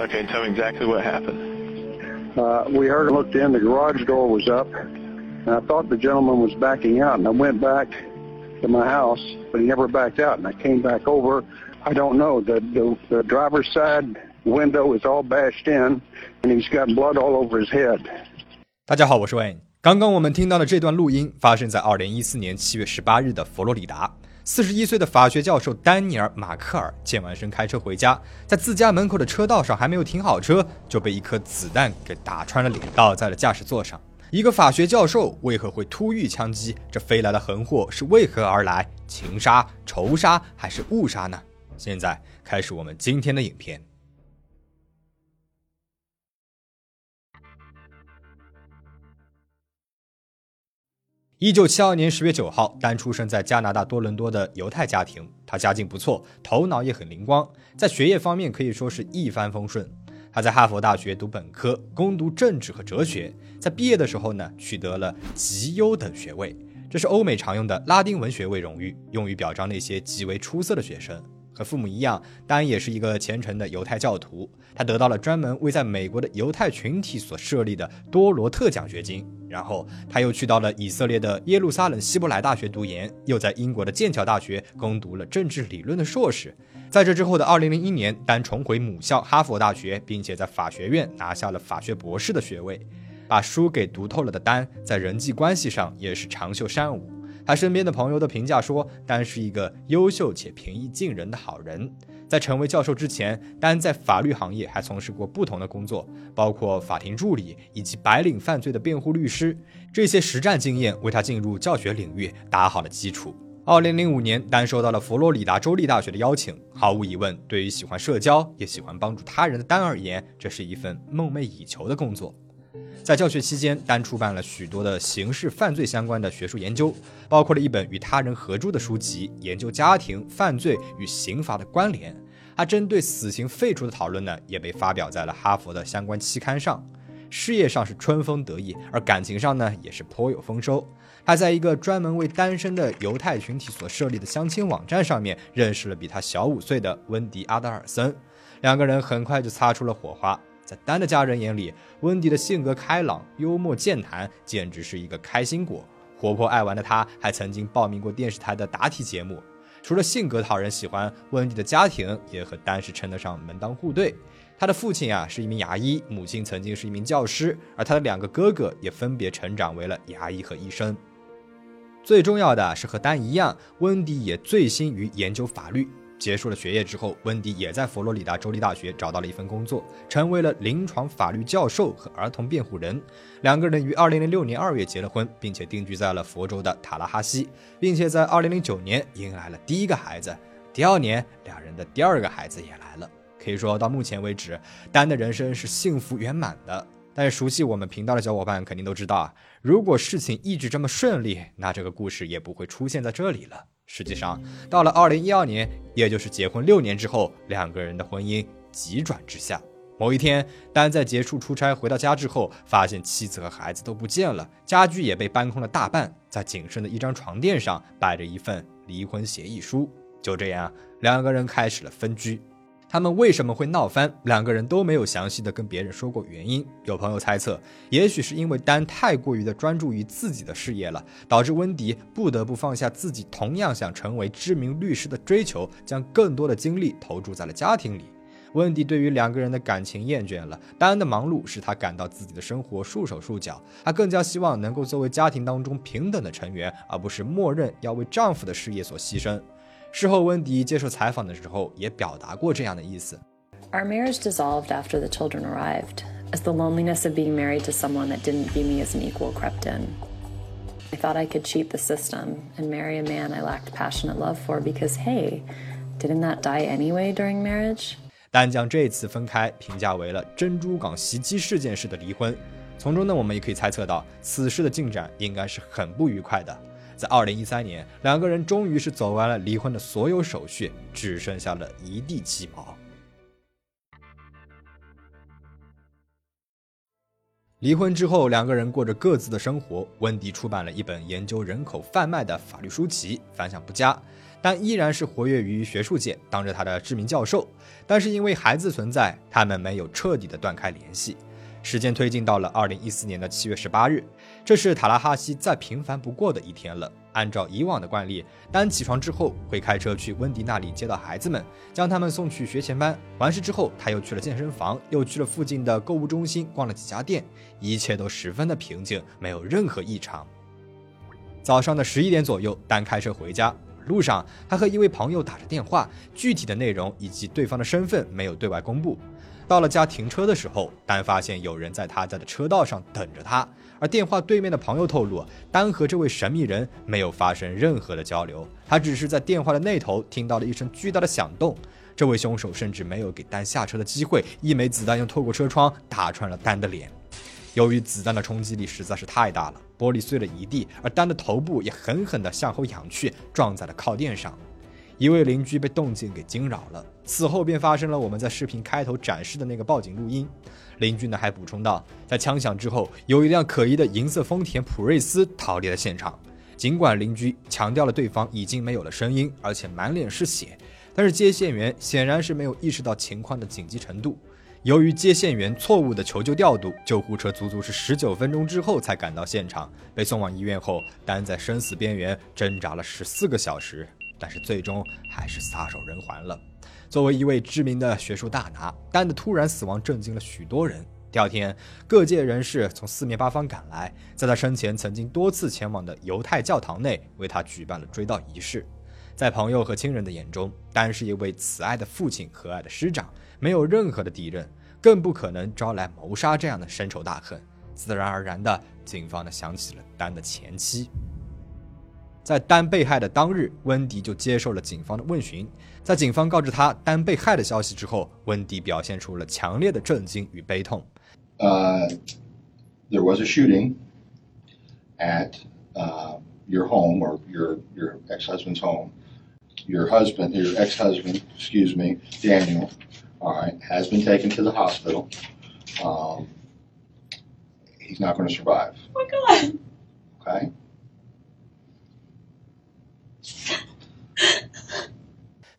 Okay, tell me exactly what happened. Uh, we heard and looked in. The garage door was up, and I thought the gentleman was backing out. And I went back to my house, but he never backed out. And I came back over. I don't know. The the, the driver's side window is all bashed in, and he's got blood all over his head. 大家好，我是 Wayne。刚刚我们听到的这段录音发生在二零一四年七月十八日的佛罗里达。 四十一岁的法学教授丹尼尔·马克尔健完身开车回家，在自家门口的车道上还没有停好车，就被一颗子弹给打穿了脸，倒在了驾驶座上。一个法学教授为何会突遇枪击？这飞来的横祸是为何而来？情杀、仇杀还是误杀呢？现在开始我们今天的影片。一九七二年十月九号，丹出生在加拿大多伦多的犹太家庭。他家境不错，头脑也很灵光，在学业方面可以说是一帆风顺。他在哈佛大学读本科，攻读政治和哲学。在毕业的时候呢，取得了极优等学位，这是欧美常用的拉丁文学位荣誉，用于表彰那些极为出色的学生。和父母一样，丹也是一个虔诚的犹太教徒。他得到了专门为在美国的犹太群体所设立的多罗特奖学金。然后他又去到了以色列的耶路撒冷希伯来大学读研，又在英国的剑桥大学攻读了政治理论的硕士。在这之后的2001年，丹重回母校哈佛大学，并且在法学院拿下了法学博士的学位。把书给读透了的丹，在人际关系上也是长袖善舞。他身边的朋友的评价说，丹是一个优秀且平易近人的好人。在成为教授之前，丹在法律行业还从事过不同的工作，包括法庭助理以及白领犯罪的辩护律师。这些实战经验为他进入教学领域打好了基础。二零零五年，丹收到了佛罗里达州立大学的邀请。毫无疑问，对于喜欢社交也喜欢帮助他人的丹而言，这是一份梦寐以求的工作。在教学期间，丹出版了许多的刑事犯罪相关的学术研究，包括了一本与他人合著的书籍，研究家庭犯罪与刑罚的关联。他针对死刑废除的讨论呢，也被发表在了哈佛的相关期刊上。事业上是春风得意，而感情上呢，也是颇有丰收。他在一个专门为单身的犹太群体所设立的相亲网站上面，认识了比他小五岁的温迪·阿德尔森，两个人很快就擦出了火花。在丹的家人眼里，温迪的性格开朗、幽默健谈，简直是一个开心果。活泼爱玩的他，还曾经报名过电视台的答题节目。除了性格讨人喜欢，温迪的家庭也和丹是称得上门当户对。他的父亲啊是一名牙医，母亲曾经是一名教师，而他的两个哥哥也分别成长为了牙医和医生。最重要的是，和丹一样，温迪也醉心于研究法律。结束了学业之后，温迪也在佛罗里达州立大学找到了一份工作，成为了临床法律教授和儿童辩护人。两个人于2006年2月结了婚，并且定居在了佛州的塔拉哈西，并且在2009年迎来了第一个孩子。第二年，两人的第二个孩子也来了。可以说到目前为止，丹的人生是幸福圆满的。但熟悉我们频道的小伙伴肯定都知道啊，如果事情一直这么顺利，那这个故事也不会出现在这里了。实际上，到了二零一二年，也就是结婚六年之后，两个人的婚姻急转直下。某一天，丹在结束出差回到家之后，发现妻子和孩子都不见了，家具也被搬空了大半，在仅剩的一张床垫上摆着一份离婚协议书。就这样，两个人开始了分居。他们为什么会闹翻？两个人都没有详细的跟别人说过原因。有朋友猜测，也许是因为丹太过于的专注于自己的事业了，导致温迪不得不放下自己同样想成为知名律师的追求，将更多的精力投注在了家庭里。温迪对于两个人的感情厌倦了，丹的忙碌使他感到自己的生活束手束脚，他更加希望能够作为家庭当中平等的成员，而不是默认要为丈夫的事业所牺牲。事后，温迪接受采访的时候也表达过这样的意思：“Our marriage dissolved after the children arrived, as the loneliness of being married to someone that didn't view me as an equal crept in. I thought I could cheat the system and marry a man I lacked passionate love for because, hey, didn't that die anyway during marriage?” 但将这次分开评价为了珍珠港袭击事件式的离婚，从中呢，我们也可以猜测到此事的进展应该是很不愉快的。 在二零一三年，两个人终于是走完了离婚的所有手续，只剩下了一地鸡毛。离婚之后，两个人过着各自的生活。温迪出版了一本研究人口贩卖的法律书籍，反响不佳。但依然是活跃于学术界，当着他的知名教授。但是因为孩子存在，他们没有彻底的断开联系。时间推进到了二零一四年的七月十八日，这是塔拉哈西再平凡不过的一天了。按照以往的惯例，丹起床之后会开车去温迪那里接到孩子们，将他们送去学前班。完事之后，他又去了健身房，又去了附近的购物中心逛了几家店，一切都十分的平静，没有任何异常。早上的十一点左右，丹开车回家，路上他和一位朋友打着电话，具体的内容以及对方的身份没有对外公布。到了家停车的时候，丹发现有人在他家的车道上等着他。而电话对面的朋友透露，丹和这位神秘人没有发生任何的交流，他只是在电话的那头听到了一声巨大的响动。这位凶手甚至没有给丹下车的机会，一枚子弹又透过车窗打穿了丹的脸。由于子弹的冲击力实在是太大了，玻璃碎了一地，而丹的头部也狠狠地向后仰去，撞在了靠垫上。一位邻居被动静给惊扰了，此后便发生了我们在视频开头展示的那个报警录音。邻居呢还补充道，在枪响之后，有一辆可疑的银色丰田普锐斯逃离了现场。尽管邻居强调了对方已经没有了声音，而且满脸是血，但是接线员显然是没有意识到情况的紧急程度。由于接线员错误的求救调度，救护车足足是十九分钟之后才赶到现场。被送往医院后，丹在生死边缘挣扎了十四个小时。但是最终还是撒手人寰了。作为一位知名的学术大拿，丹的突然死亡震惊了许多人。第二天，各界人士从四面八方赶来，在他生前曾经多次前往的犹太教堂内为他举办了追悼仪式。在朋友和亲人的眼中，丹是一位慈爱的父亲、和蔼的师长，没有任何的敌人，更不可能招来谋杀这样的深仇大恨。自然而然的，警方呢想起了丹的前妻。在丹被害的当日，温迪就接受了警方的问询。在警方告知他丹被害的消息之后，温迪表现出了强烈的震惊与悲痛。Uh, there was a shooting at uh, your home or your your ex-husband's home. Your husband, your ex-husband, excuse me, Daniel, all right, has been taken to the hospital. Um, he's not going to survive. Oh my god. Okay.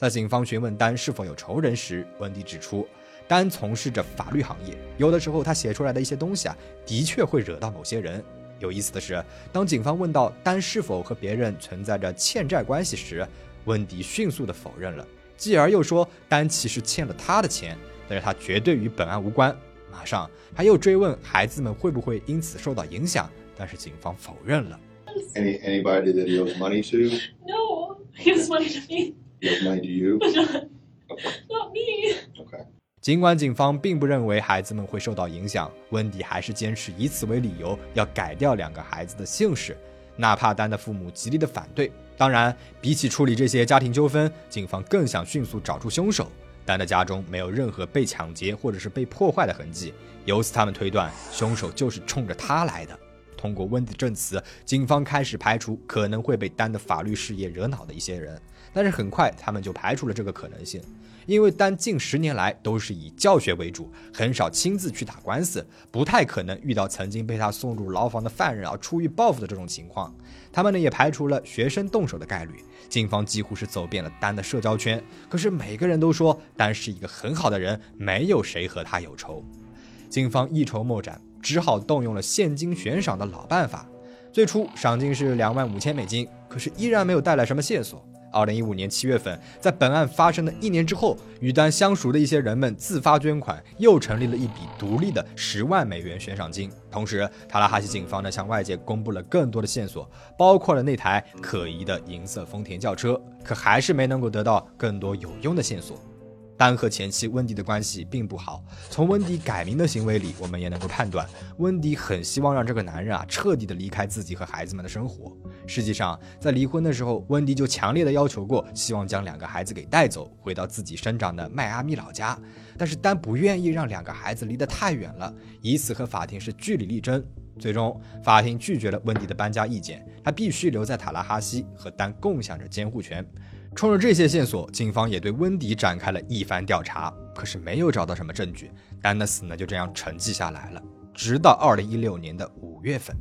在警方询问丹是否有仇人时，温迪指出，丹从事着法律行业，有的时候他写出来的一些东西啊，的确会惹到某些人。有意思的是，当警方问到丹是否和别人存在着欠债关系时，温迪迅速的否认了，继而又说丹其实欠了他的钱，但是他绝对与本案无关。马上他又追问孩子们会不会因此受到影响，但是警方否认了。Any anybody that he owes money to? No. He was money to me. To you? But not, me. Okay. 尽管警方并不认为孩子们会受到影响，温迪还是坚持以此为理由要改掉两个孩子的姓氏，哪怕丹的父母极力的反对。当然，比起处理这些家庭纠纷，警方更想迅速找出凶手。丹的家中没有任何被抢劫或者是被破坏的痕迹，由此他们推断凶手就是冲着他来的。通过温迪证词，警方开始排除可能会被丹的法律事业惹恼的一些人，但是很快他们就排除了这个可能性，因为丹近十年来都是以教学为主，很少亲自去打官司，不太可能遇到曾经被他送入牢房的犯人啊出狱报复的这种情况。他们呢也排除了学生动手的概率。警方几乎是走遍了丹的社交圈，可是每个人都说丹是一个很好的人，没有谁和他有仇。警方一筹莫展。只好动用了现金悬赏的老办法。最初赏金是两万五千美金，可是依然没有带来什么线索。二零一五年七月份，在本案发生的一年之后，与丹相熟的一些人们自发捐款，又成立了一笔独立的十万美元悬赏金。同时，塔拉哈西警方呢向外界公布了更多的线索，包括了那台可疑的银色丰田轿车，可还是没能够得到更多有用的线索。丹和前妻温迪的关系并不好。从温迪改名的行为里，我们也能够判断，温迪很希望让这个男人啊彻底的离开自己和孩子们的生活。实际上，在离婚的时候，温迪就强烈的要求过，希望将两个孩子给带走，回到自己生长的迈阿密老家。但是丹不愿意让两个孩子离得太远了，以此和法庭是据理力争。最终，法庭拒绝了温迪的搬家意见，他必须留在塔拉哈西和丹共享着监护权。冲着这些线索，警方也对温迪展开了一番调查，可是没有找到什么证据。丹的死呢就这样沉寂下来了，直到二零一六年的五月份。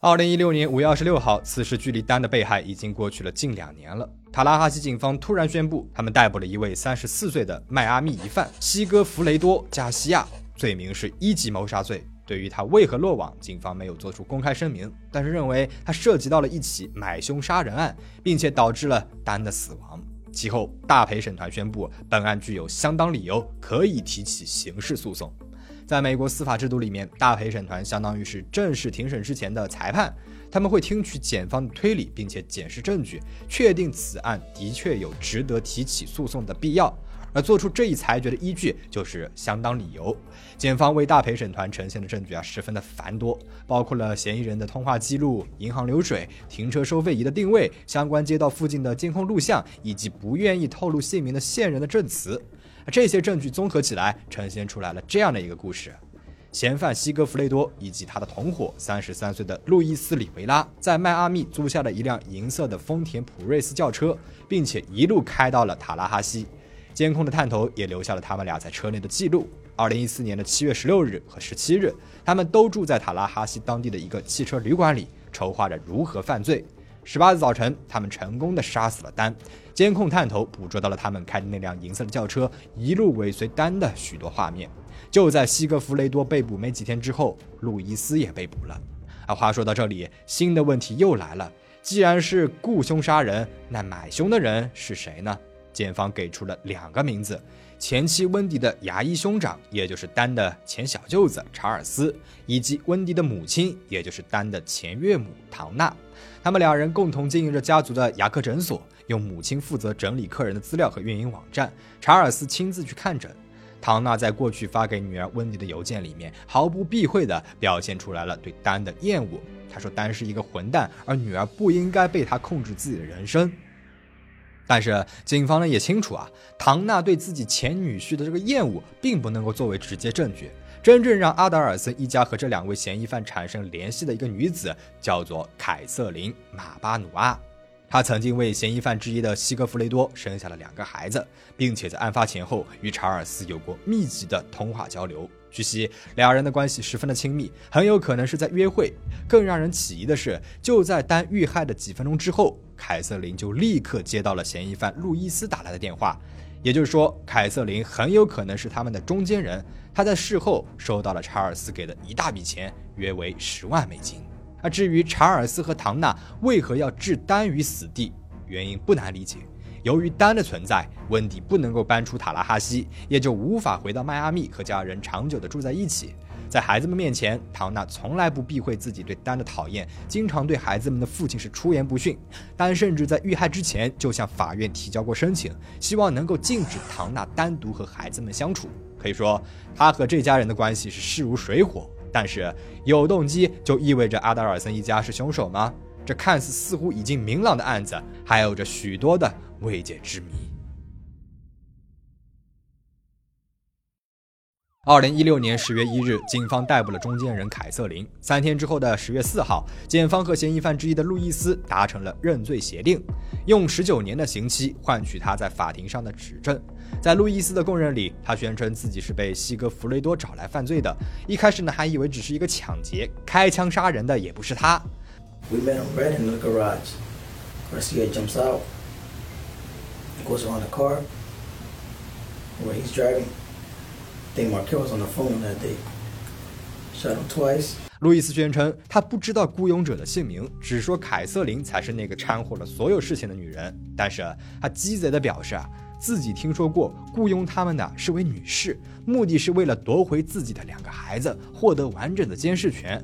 二零一六年五月二十六号，此时距离丹的被害已经过去了近两年了。塔拉哈西警方突然宣布，他们逮捕了一位三十四岁的迈阿密疑犯西哥弗雷多·加西亚，罪名是一级谋杀罪。对于他为何落网，警方没有做出公开声明，但是认为他涉及到了一起买凶杀人案，并且导致了丹的死亡。其后，大陪审团宣布，本案具有相当理由可以提起刑事诉讼。在美国司法制度里面，大陪审团相当于是正式庭审之前的裁判，他们会听取检方的推理，并且检视证据，确定此案的确有值得提起诉讼的必要。而做出这一裁决的依据就是相当理由。检方为大陪审团呈现的证据啊，十分的繁多，包括了嫌疑人的通话记录、银行流水、停车收费仪的定位、相关街道附近的监控录像，以及不愿意透露姓名的线人的证词。这些证据综合起来，呈现出来了这样的一个故事：嫌犯西格弗雷多以及他的同伙三十三岁的路易斯·里维拉，在迈阿密租下了一辆银色的丰田普锐斯轿车，并且一路开到了塔拉哈西。监控的探头也留下了他们俩在车内的记录。二零一四年的七月十六日和十七日，他们都住在塔拉哈西当地的一个汽车旅馆里，筹划着如何犯罪。十八日早晨，他们成功的杀死了丹。监控探头捕捉到了他们开的那辆银色的轿车一路尾随丹的许多画面。就在西格弗雷多被捕没几天之后，路易斯也被捕了。啊话说到这里，新的问题又来了：既然是雇凶杀人，那买凶的人是谁呢？检方给出了两个名字：前妻温迪的牙医兄长，也就是丹的前小舅子查尔斯，以及温迪的母亲，也就是丹的前岳母唐娜。他们两人共同经营着家族的牙科诊所，用母亲负责整理客人的资料和运营网站，查尔斯亲自去看诊。唐娜在过去发给女儿温迪的邮件里面，毫不避讳地表现出来了对丹的厌恶。他说丹是一个混蛋，而女儿不应该被他控制自己的人生。但是警方呢也清楚啊，唐娜对自己前女婿的这个厌恶，并不能够作为直接证据。真正让阿德尔森一家和这两位嫌疑犯产生联系的一个女子，叫做凯瑟琳·马巴努阿。她曾经为嫌疑犯之一的西格弗雷多生下了两个孩子，并且在案发前后与查尔斯有过密集的通话交流。据悉，两人的关系十分的亲密，很有可能是在约会。更让人起疑的是，就在丹遇害的几分钟之后，凯瑟琳就立刻接到了嫌疑犯路易斯打来的电话。也就是说，凯瑟琳很有可能是他们的中间人。她在事后收到了查尔斯给的一大笔钱，约为十万美金。而至于查尔斯和唐娜为何要置丹于死地，原因不难理解。由于丹的存在，温迪不能够搬出塔拉哈西，也就无法回到迈阿密和家人长久的住在一起。在孩子们面前，唐娜从来不避讳自己对丹的讨厌，经常对孩子们的父亲是出言不逊。丹甚至在遇害之前就向法院提交过申请，希望能够禁止唐娜单独和孩子们相处。可以说，他和这家人的关系是势如水火。但是，有动机就意味着阿德尔森一家是凶手吗？这看似似乎已经明朗的案子，还有着许多的未解之谜。二零一六年十月一日，警方逮捕了中间人凯瑟琳。三天之后的十月四号，检方和嫌疑犯之一的路易斯达成了认罪协定，用十九年的刑期换取他在法庭上的指证。在路易斯的供认里，他宣称自己是被西格弗雷多找来犯罪的。一开始呢，还以为只是一个抢劫，开枪杀人的也不是他。We met him right in the garage. Goes around the car where he's driving. 路易斯宣称，他不知道雇佣者的姓名，只说凯瑟琳才是那个掺和了所有事情的女人。但是他鸡贼的表示啊，自己听说过雇佣他们的是位女士，目的是为了夺回自己的两个孩子，获得完整的监视权。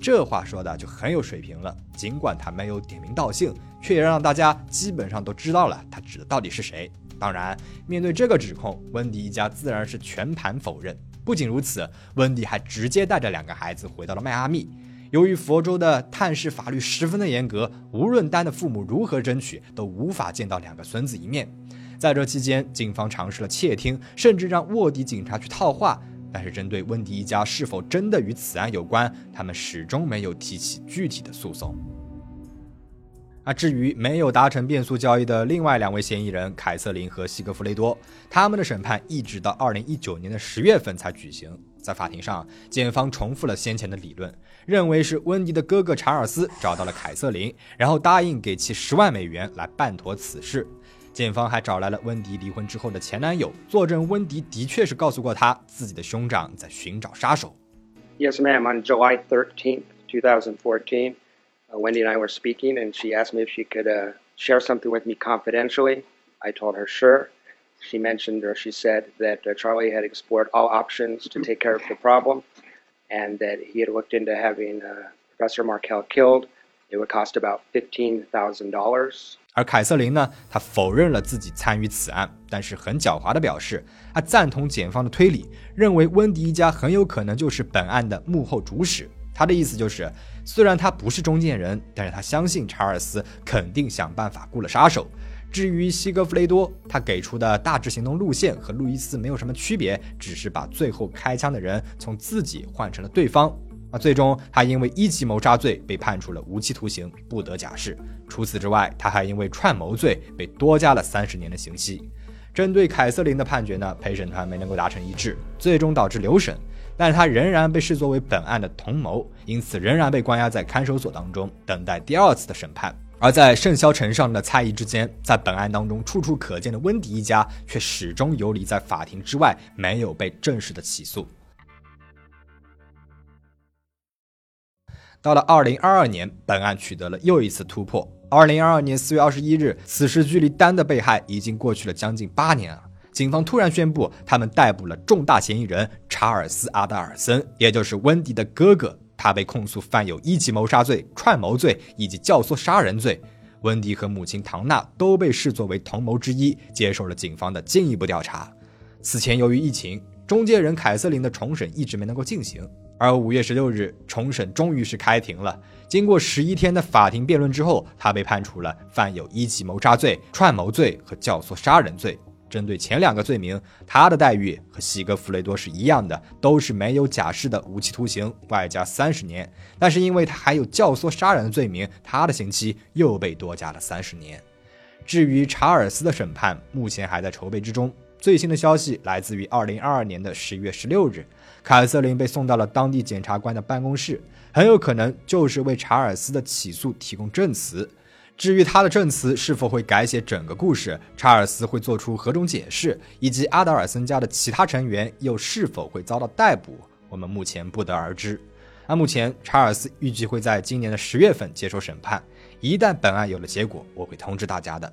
这话说的就很有水平了。尽管他没有点名道姓，却也让大家基本上都知道了他指的到底是谁。当然，面对这个指控，温迪一家自然是全盘否认。不仅如此，温迪还直接带着两个孩子回到了迈阿密。由于佛州的探视法律十分的严格，无论丹的父母如何争取，都无法见到两个孙子一面。在这期间，警方尝试了窃听，甚至让卧底警察去套话，但是针对温迪一家是否真的与此案有关，他们始终没有提起具体的诉讼。而至于没有达成变速交易的另外两位嫌疑人凯瑟琳和西格弗雷多，他们的审判一直到二零一九年的十月份才举行。在法庭上，检方重复了先前的理论，认为是温迪的哥哥查尔斯找到了凯瑟琳，然后答应给其十万美元来办妥此事。检方还找来了温迪离婚之后的前男友，作证温迪的确是告诉过他自己的兄长在寻找杀手。Yes, ma'am. On July thirteenth, two thousand fourteen. uh, Wendy and I were speaking, and she asked me if she could uh, share something with me confidentially. I told her sure. She mentioned or she said that uh, Charlie had explored all options to take care of the problem and that he had looked into having uh, Professor Markel killed. It would cost about $15,000. 而凯瑟琳呢，她否认了自己参与此案，但是很狡猾地表示，她赞同检方的推理，认为温迪一家很有可能就是本案的幕后主使。他的意思就是， 虽然他不是中间人，但是他相信查尔斯肯定想办法雇了杀手。至于西格弗雷多，他给出的大致行动路线和路易斯没有什么区别，只是把最后开枪的人从自己换成了对方。啊，最终他因为一级谋杀罪被判处了无期徒刑，不得假释。除此之外，他还因为串谋罪被多加了三十年的刑期。针对凯瑟琳的判决呢，陪审团没能够达成一致，最终导致留审。但是他仍然被视作为本案的同谋，因此仍然被关押在看守所当中，等待第二次的审判。而在盛嚣尘上的猜疑之间，在本案当中处处可见的温迪一家却始终游离在法庭之外，没有被正式的起诉。到了二零二二年，本案取得了又一次突破。二零二二年四月二十一日，此时距离丹的被害已经过去了将近八年了。警方突然宣布，他们逮捕了重大嫌疑人查尔斯·阿德尔森，也就是温迪的哥哥。他被控诉犯有一级谋杀罪、串谋罪以及教唆杀人罪。温迪和母亲唐娜都被视作为同谋之一，接受了警方的进一步调查。此前，由于疫情，中介人凯瑟琳的重审一直没能够进行。而五月十六日，重审终于是开庭了。经过十一天的法庭辩论之后，他被判处了犯有一级谋杀罪、串谋罪和教唆杀人罪。针对前两个罪名，他的待遇和西格弗雷多是一样的，都是没有假释的无期徒刑，外加三十年。但是因为他还有教唆杀人的罪名，他的刑期又被多加了三十年。至于查尔斯的审判，目前还在筹备之中。最新的消息来自于二零二二年的十月十六日，凯瑟琳被送到了当地检察官的办公室，很有可能就是为查尔斯的起诉提供证词。至于他的证词是否会改写整个故事，查尔斯会做出何种解释，以及阿德尔森家的其他成员又是否会遭到逮捕，我们目前不得而知。那目前，查尔斯预计会在今年的十月份接受审判。一旦本案有了结果，我会通知大家的。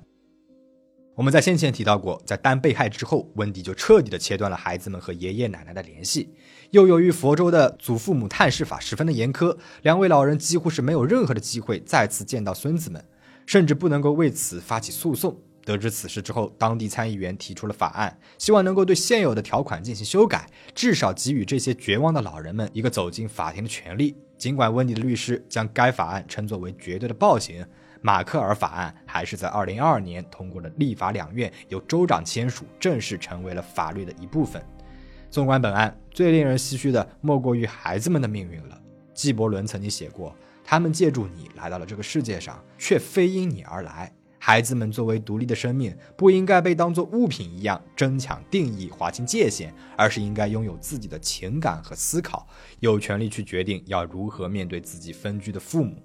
我们在先前提到过，在丹被害之后，温迪就彻底的切断了孩子们和爷爷奶奶的联系。又由于佛州的祖父母探视法十分的严苛，两位老人几乎是没有任何的机会再次见到孙子们。甚至不能够为此发起诉讼。得知此事之后，当地参议员提出了法案，希望能够对现有的条款进行修改，至少给予这些绝望的老人们一个走进法庭的权利。尽管温迪的律师将该法案称作为绝对的暴行，马克尔法案还是在2022年通过了立法两院，由州长签署，正式成为了法律的一部分。纵观本案，最令人唏嘘的莫过于孩子们的命运了。纪伯伦曾经写过。他们借助你来到了这个世界上，却非因你而来。孩子们作为独立的生命，不应该被当作物品一样争抢定义、划清界限，而是应该拥有自己的情感和思考，有权利去决定要如何面对自己分居的父母。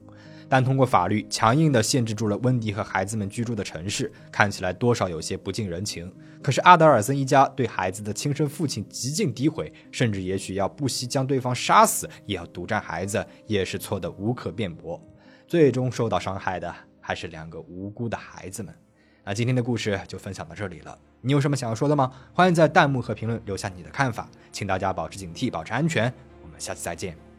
但通过法律强硬地限制住了温迪和孩子们居住的城市，看起来多少有些不近人情。可是阿德尔森一家对孩子的亲生父亲极尽诋毁，甚至也许要不惜将对方杀死，也要独占孩子，也是错的无可辩驳。最终受到伤害的还是两个无辜的孩子们。那今天的故事就分享到这里了，你有什么想要说的吗？欢迎在弹幕和评论留下你的看法，请大家保持警惕，保持安全。我们下次再见。